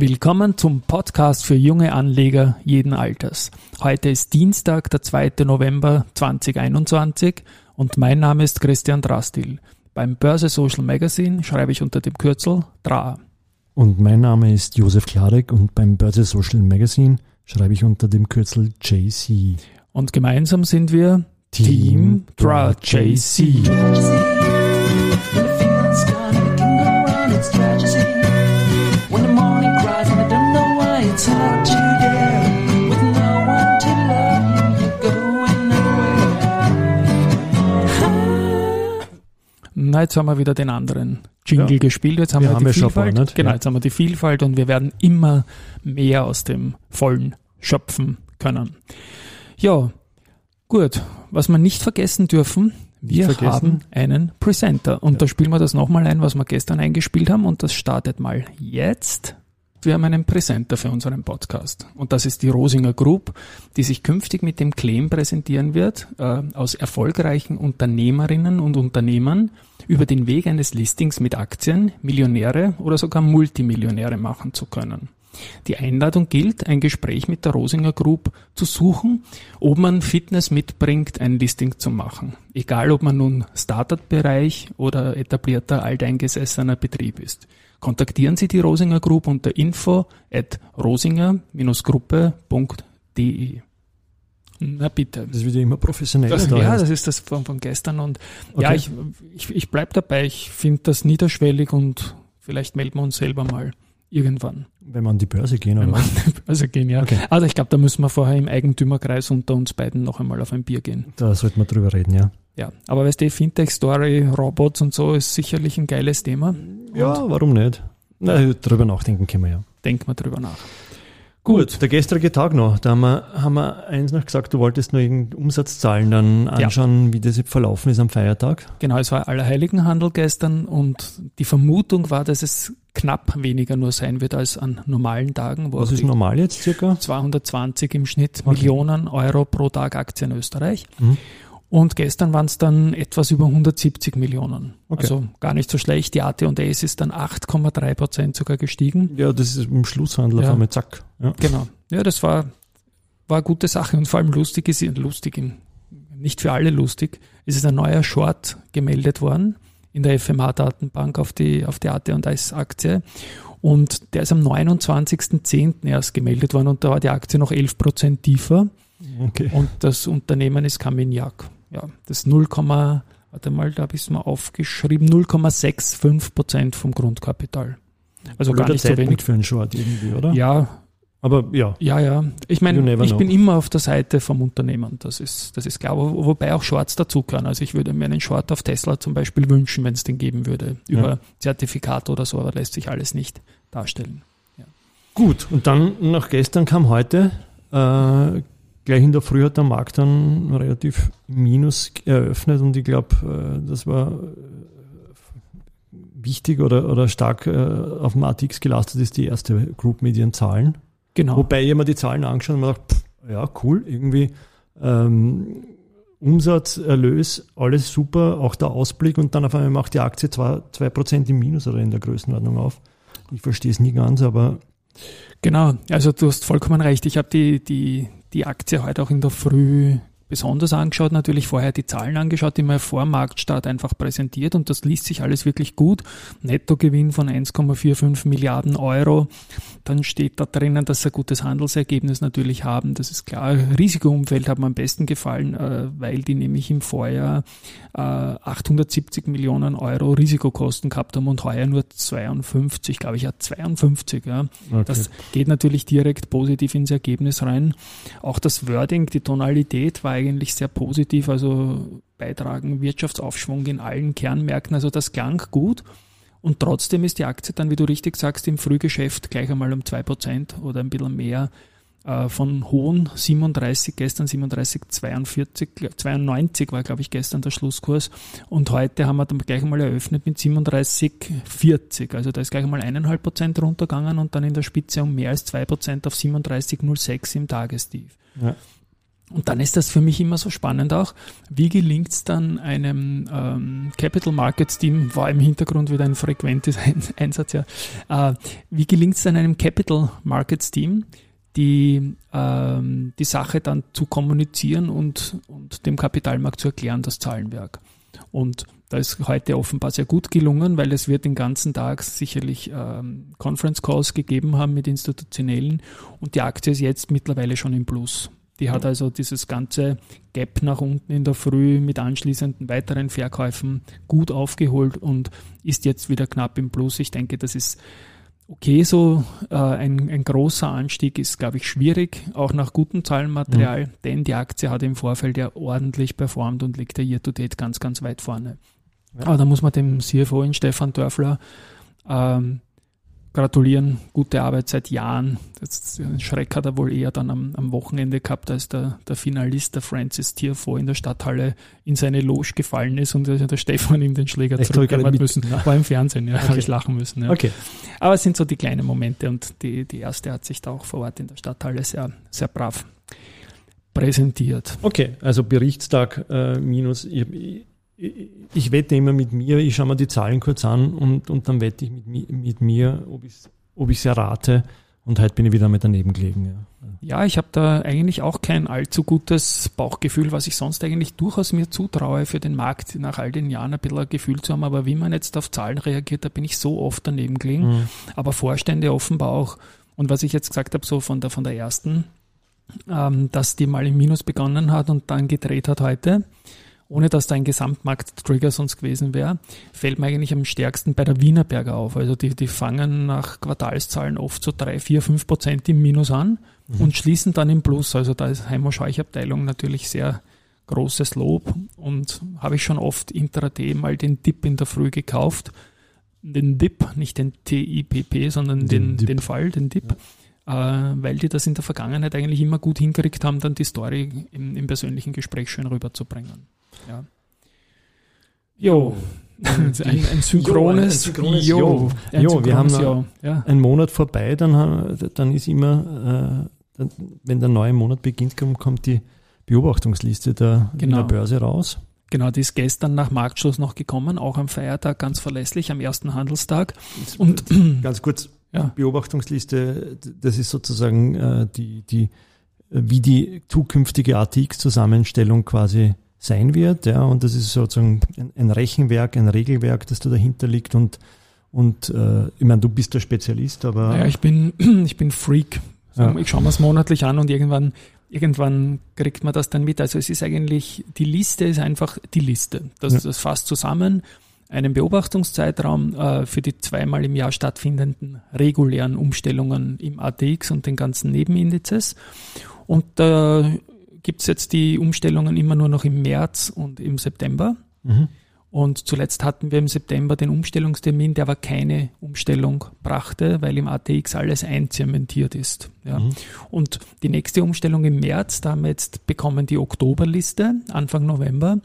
Willkommen zum Podcast für junge Anleger jeden Alters. Heute ist Dienstag, der 2. November 2021 und mein Name ist Christian Drastil. Beim Börse Social Magazine schreibe ich unter dem Kürzel DRA. Und mein Name ist Josef Klarek und beim Börse Social Magazine schreibe ich unter dem Kürzel JC. Und gemeinsam sind wir Team, DRA JC. Na, jetzt haben wir wieder den anderen Jingle ja. gespielt. Jetzt haben wir, wir haben die Vielfalt. Paar, genau, jetzt haben wir die Vielfalt und wir werden immer mehr aus dem Vollen schöpfen können. Ja, gut. Was wir nicht vergessen dürfen, wir vergessen. haben einen Presenter. Und ja. da spielen wir das nochmal ein, was wir gestern eingespielt haben. Und das startet mal jetzt. Wir haben einen Präsenter für unseren Podcast. Und das ist die Rosinger Group, die sich künftig mit dem Claim präsentieren wird, äh, aus erfolgreichen Unternehmerinnen und Unternehmern über den Weg eines Listings mit Aktien Millionäre oder sogar Multimillionäre machen zu können. Die Einladung gilt, ein Gespräch mit der Rosinger Group zu suchen, ob man Fitness mitbringt, ein Listing zu machen. Egal, ob man nun Startup-Bereich oder etablierter alteingesessener Betrieb ist. Kontaktieren Sie die Rosinger Group unter info at rosinger-gruppe.de. Na bitte. Das wird ja immer professioneller. Das, ja, das ist das von, von gestern. Und okay. ja, ich, ich, ich bleibe dabei. Ich finde das niederschwellig und vielleicht melden wir uns selber mal irgendwann. Wenn wir an die Börse gehen, oder? Wenn wir an die Börse gehen, ja. Okay. Also ich glaube, da müssen wir vorher im Eigentümerkreis unter uns beiden noch einmal auf ein Bier gehen. Da sollten wir drüber reden, ja. Ja, aber weißt du, Fintech-Story, Robots und so ist sicherlich ein geiles Thema. Ja, und warum nicht? Na, drüber nachdenken können wir ja. Denken wir drüber nach. Gut, der gestrige Tag noch, da haben wir, haben wir eins noch gesagt, du wolltest nur irgendeine Umsatzzahlen dann anschauen, ja. wie das verlaufen ist am Feiertag. Genau, es war Allerheiligenhandel gestern und die Vermutung war, dass es knapp weniger nur sein wird als an normalen Tagen. Was ist normal jetzt circa? 220 im Schnitt okay. Millionen Euro pro Tag Aktien Österreich. Mhm. Und gestern waren es dann etwas über 170 Millionen. Okay. Also gar nicht so schlecht. Die AT&S ist dann 8,3 Prozent sogar gestiegen. Ja, das ist im Schlusshandel ja. auf einmal zack. Ja. Genau. Ja, das war, war eine gute Sache. Und vor allem lustig ist, lustig, nicht für alle lustig, ist es ein neuer Short gemeldet worden in der FMA-Datenbank auf die, auf die AT&S-Aktie. Und der ist am 29.10. erst gemeldet worden und da war die Aktie noch 11 Prozent tiefer. Okay. Und das Unternehmen ist Carmignac ja, das 0, warte mal, da habe ich es mal aufgeschrieben, 0,65 Prozent vom Grundkapital. Also oder gar nicht so wenig. für einen Short irgendwie, oder? Ja. Aber ja. Ja, ja. Ich meine, ich know. bin immer auf der Seite vom Unternehmen, das ist, das ist klar. Wo, wobei auch Shorts dazu können. Also ich würde mir einen Short auf Tesla zum Beispiel wünschen, wenn es den geben würde. Über ja. Zertifikat oder so, aber lässt sich alles nicht darstellen. Ja. Gut, und dann nach gestern kam heute äh, gleich in der Früh hat der Markt dann relativ minus eröffnet und ich glaube, äh, das war äh, wichtig oder, oder stark äh, auf dem ATX gelastet ist die erste Group Medien Zahlen. Genau. Wobei mir die Zahlen angeschaut und mir gedacht, pff, ja, cool, irgendwie ähm, Umsatz, Erlös, alles super, auch der Ausblick und dann auf einmal macht die Aktie 2%, 2 im Minus oder in der Größenordnung auf. Ich verstehe es nie ganz, aber. Genau, also du hast vollkommen recht. Ich habe die, die, die Aktie heute auch in der Früh besonders angeschaut, natürlich vorher die Zahlen angeschaut, die man vor Marktstart einfach präsentiert und das liest sich alles wirklich gut. Nettogewinn von 1,45 Milliarden Euro. Dann steht da drinnen, dass sie ein gutes Handelsergebnis natürlich haben. Das ist klar. Risikoumfeld hat mir am besten gefallen, äh, weil die nämlich im Vorjahr 870 äh, Millionen Euro Risikokosten gehabt haben und heuer nur 52, glaube ich, ja 52. Ja. Okay. Das geht natürlich direkt positiv ins Ergebnis rein. Auch das Wording, die Tonalität war eigentlich sehr positiv, also beitragen Wirtschaftsaufschwung in allen Kernmärkten, also das klang gut. Und trotzdem ist die Aktie dann, wie du richtig sagst, im Frühgeschäft gleich einmal um 2% oder ein bisschen mehr äh, von hohen 37, gestern 37, 42, 92 war, glaube ich, gestern der Schlusskurs. Und heute haben wir dann gleich einmal eröffnet mit 37, 40. Also da ist gleich einmal eineinhalb Prozent runtergegangen und dann in der Spitze um mehr als zwei Prozent auf 37,06 im Tagestief. Ja. Und dann ist das für mich immer so spannend auch, wie gelingt es dann einem ähm, Capital Markets Team, war im Hintergrund wieder ein frequentes Einsatz, ja, äh, wie gelingt es dann einem Capital Markets Team, die, ähm, die Sache dann zu kommunizieren und, und dem Kapitalmarkt zu erklären, das Zahlenwerk. Und da ist heute offenbar sehr gut gelungen, weil es wird den ganzen Tag sicherlich ähm, Conference Calls gegeben haben mit Institutionellen und die Aktie ist jetzt mittlerweile schon im Plus. Die hat also dieses ganze Gap nach unten in der Früh mit anschließenden weiteren Verkäufen gut aufgeholt und ist jetzt wieder knapp im Plus. Ich denke, das ist okay so. Äh, ein, ein großer Anstieg ist, glaube ich, schwierig, auch nach gutem Zahlenmaterial, mhm. denn die Aktie hat im Vorfeld ja ordentlich performt und liegt ja year to date ganz, ganz weit vorne. Ja. Aber da muss man dem CFO in Stefan Dörfler ähm, gratulieren, gute Arbeit seit Jahren. Das, Schreck hat er wohl eher dann am, am Wochenende gehabt, als der, der Finalist, der Francis Tierfo in der Stadthalle in seine Loge gefallen ist und der Stefan ihm den Schläger zurückgeben hat müssen. Ja. War im Fernsehen, ja, okay. habe ich lachen müssen. Ja. Okay. Aber es sind so die kleinen Momente und die, die erste hat sich da auch vor Ort in der Stadthalle sehr, sehr brav präsentiert. Okay, also Berichtstag äh, minus, ich wette immer mit mir, ich schaue mir die Zahlen kurz an und, und dann wette ich mit, mit mir, ob ich es ob errate. Und heute bin ich wieder mit daneben gelegen. Ja, ja ich habe da eigentlich auch kein allzu gutes Bauchgefühl, was ich sonst eigentlich durchaus mir zutraue, für den Markt nach all den Jahren ein bisschen ein Gefühl zu haben. Aber wie man jetzt auf Zahlen reagiert, da bin ich so oft daneben gelegen. Mhm. Aber Vorstände offenbar auch. Und was ich jetzt gesagt habe, so von der, von der ersten, ähm, dass die mal im Minus begonnen hat und dann gedreht hat heute ohne dass da ein Gesamtmarkt-Trigger sonst gewesen wäre, fällt mir eigentlich am stärksten bei der Wienerberger auf. Also die, die fangen nach Quartalszahlen oft so drei, vier, fünf Prozent im Minus an mhm. und schließen dann im Plus. Also da ist Heimo Scheuch-Abteilung natürlich sehr großes Lob und habe ich schon oft intraday mal den Dip in der Früh gekauft. Den Dip, nicht den TIPP, sondern den, den, den Fall, den Dip. Ja. Äh, weil die das in der Vergangenheit eigentlich immer gut hingekriegt haben, dann die Story im, im persönlichen Gespräch schön rüberzubringen. Ja. Jo. Ein, ein, synchrones, jo, ein synchrones Jo. jo. jo wir haben jo. Ja. einen Monat vorbei, dann, dann ist immer, äh, wenn der neue Monat beginnt, kommt die Beobachtungsliste der genau. Wiener Börse raus. Genau, die ist gestern nach Marktschluss noch gekommen, auch am Feiertag ganz verlässlich, am ersten Handelstag. Und ganz kurz, ja. Beobachtungsliste, das ist sozusagen äh, die, die, wie die zukünftige ATX-Zusammenstellung quasi sein wird. Ja, und das ist sozusagen ein, Rechenwerk, ein Regelwerk, das da dahinter liegt. Und, und äh, ich meine, du bist der Spezialist, aber. Ja, ich bin, ich bin Freak. Ja. Ich schaue mir es monatlich an und irgendwann, irgendwann kriegt man das dann mit. Also es ist eigentlich, die Liste ist einfach die Liste. Das, ja. das fasst zusammen einen Beobachtungszeitraum äh, für die zweimal im Jahr stattfindenden regulären Umstellungen im ATX und den ganzen Nebenindizes. Und äh, gibt es jetzt die Umstellungen immer nur noch im März und im September. Mhm. Und zuletzt hatten wir im September den Umstellungstermin, der aber keine Umstellung brachte, weil im ATX alles einzementiert ist. Ja. Mhm. Und die nächste Umstellung im März, da haben wir jetzt bekommen die Oktoberliste, Anfang November.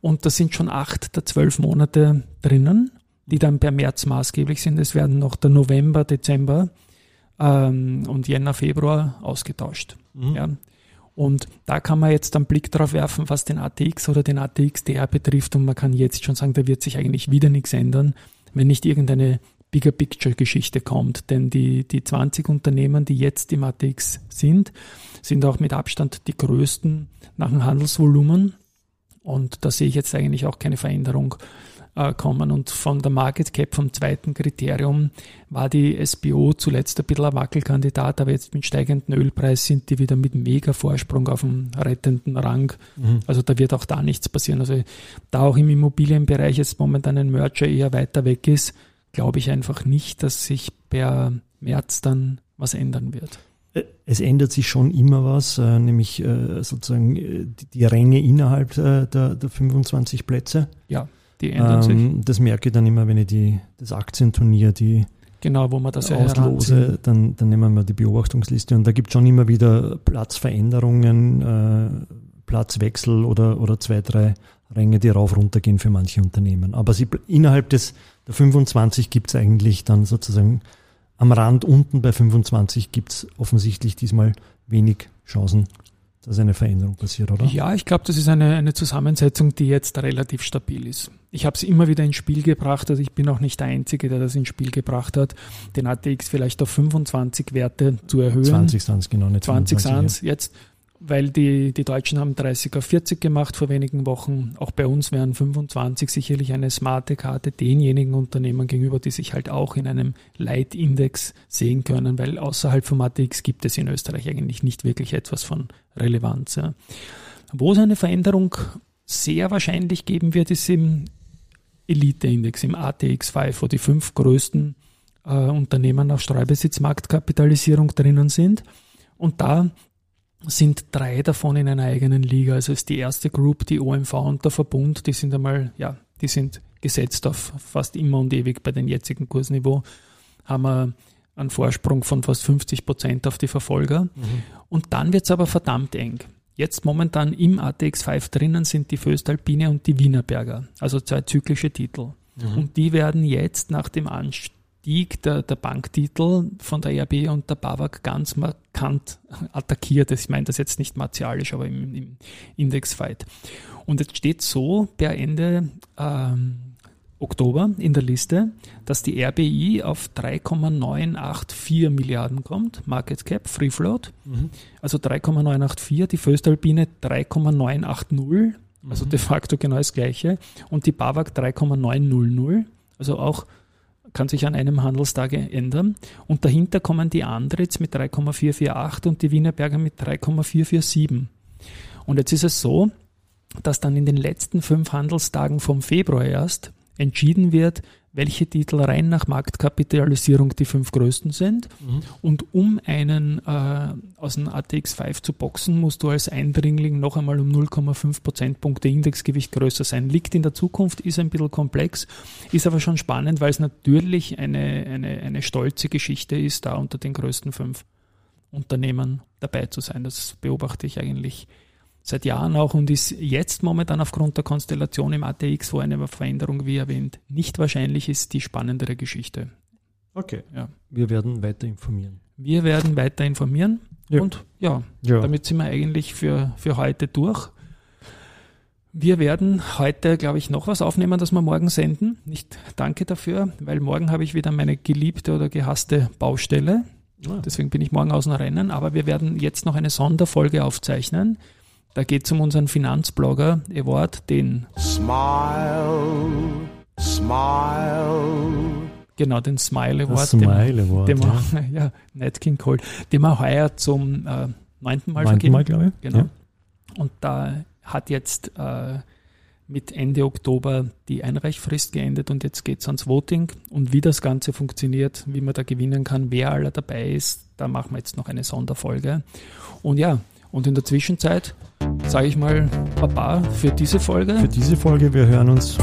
Und da sind schon acht der zwölf Monate drinnen, die dann per März maßgeblich sind. Es werden noch der November, Dezember ähm, und Jänner, Februar ausgetauscht. Mhm. Ja. Und da kann man jetzt einen Blick drauf werfen, was den ATX oder den ATXDR betrifft. Und man kann jetzt schon sagen, da wird sich eigentlich wieder nichts ändern, wenn nicht irgendeine Bigger Picture Geschichte kommt. Denn die, die 20 Unternehmen, die jetzt im ATX sind, sind auch mit Abstand die größten nach dem Handelsvolumen. Und da sehe ich jetzt eigentlich auch keine Veränderung äh, kommen. Und von der Market Cap, vom zweiten Kriterium, war die SBO zuletzt ein bisschen ein Wackelkandidat, aber jetzt mit steigendem Ölpreis sind die wieder mit mega Vorsprung auf dem rettenden Rang. Mhm. Also da wird auch da nichts passieren. Also da auch im Immobilienbereich jetzt momentan ein Merger eher weiter weg ist, glaube ich einfach nicht, dass sich per März dann was ändern wird. Äh, es ändert sich schon immer was, äh, nämlich äh, sozusagen die, die Ränge innerhalb der, der 25 Plätze. Ja. Die ändern ähm, sich. Das merke ich dann immer, wenn ich die, das Aktienturnier, die Genau, wo man das ja auslose, dann, dann nehmen wir die Beobachtungsliste und da gibt es schon immer wieder Platzveränderungen, äh, Platzwechsel oder, oder zwei, drei Ränge, die rauf runter gehen für manche Unternehmen. Aber sie, innerhalb des, der 25 gibt es eigentlich dann sozusagen am Rand unten bei 25 gibt es offensichtlich diesmal wenig Chancen dass eine Veränderung passiert, oder? Ja, ich glaube, das ist eine, eine Zusammensetzung, die jetzt relativ stabil ist. Ich habe es immer wieder ins Spiel gebracht, also ich bin auch nicht der Einzige, der das ins Spiel gebracht hat, den ATX vielleicht auf 25 Werte zu erhöhen. 20 sind genau, nicht 20 sind jetzt weil die, die Deutschen haben 30 auf 40 gemacht vor wenigen Wochen. Auch bei uns wären 25 sicherlich eine smarte Karte denjenigen Unternehmen gegenüber, die sich halt auch in einem Leitindex sehen können, weil außerhalb vom ATX gibt es in Österreich eigentlich nicht wirklich etwas von Relevanz. Wo es eine Veränderung sehr wahrscheinlich geben wird, ist im Elite-Index, im ATX 5, wo die fünf größten äh, Unternehmen auf Streubesitzmarktkapitalisierung drinnen sind. Und da sind drei davon in einer eigenen Liga. Also ist die erste Group, die OMV und der Verbund, die sind einmal, ja, die sind gesetzt auf fast immer und ewig bei den jetzigen Kursniveau, haben wir einen Vorsprung von fast 50 Prozent auf die Verfolger. Mhm. Und dann wird es aber verdammt eng. Jetzt momentan im ATX 5 drinnen sind die Föstalpine und die Wienerberger, also zwei zyklische Titel. Mhm. Und die werden jetzt nach dem Anstieg Stieg der, der Banktitel von der ERB und der BAWAG ganz markant attackiert. Ich meine das jetzt nicht martialisch, aber im, im Indexfight. Und jetzt steht so per Ende ähm, Oktober in der Liste, dass die RBI auf 3,984 Milliarden kommt, Market Cap, Free Float, mhm. also 3,984, die Föstalpine 3,980, also mhm. de facto genau das gleiche, und die BAWAG 3,900, also auch kann sich an einem Handelstag ändern. Und dahinter kommen die Andritz mit 3,448 und die Wienerberger mit 3,447. Und jetzt ist es so, dass dann in den letzten fünf Handelstagen vom Februar erst entschieden wird, welche Titel rein nach Marktkapitalisierung die fünf größten sind. Mhm. Und um einen äh, aus dem ATX 5 zu boxen, musst du als Eindringling noch einmal um 0,5 Prozentpunkte Indexgewicht größer sein. Liegt in der Zukunft, ist ein bisschen komplex, ist aber schon spannend, weil es natürlich eine, eine, eine stolze Geschichte ist, da unter den größten fünf Unternehmen dabei zu sein. Das beobachte ich eigentlich seit Jahren auch und ist jetzt momentan aufgrund der Konstellation im ATX, wo eine Veränderung, wie erwähnt, nicht wahrscheinlich ist, die spannendere Geschichte. Okay. Ja. Wir werden weiter informieren. Wir werden weiter informieren ja. und ja, ja, damit sind wir eigentlich für, für heute durch. Wir werden heute, glaube ich, noch was aufnehmen, das wir morgen senden. Nicht danke dafür, weil morgen habe ich wieder meine geliebte oder gehasste Baustelle. Ah. Deswegen bin ich morgen aus dem Rennen. Aber wir werden jetzt noch eine Sonderfolge aufzeichnen da geht es um unseren Finanzblogger Award, den Smile, Smile. Genau, den Smile Award. Smile Award. Den ja. Wir, ja, Nat King Cole. Den wir heuer zum äh, neunten Mal vergeben. Mal, glaube ich. Genau. Ja. Und da hat jetzt äh, mit Ende Oktober die Einreichfrist geendet und jetzt geht es ans Voting. Und wie das Ganze funktioniert, wie man da gewinnen kann, wer aller dabei ist, da machen wir jetzt noch eine Sonderfolge. Und ja, und in der Zwischenzeit sage ich mal Baba für diese Folge. Für diese Folge, wir hören uns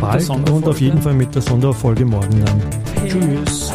bald und auf jeden Fall mit der Sonderfolge morgen dann. Tschüss.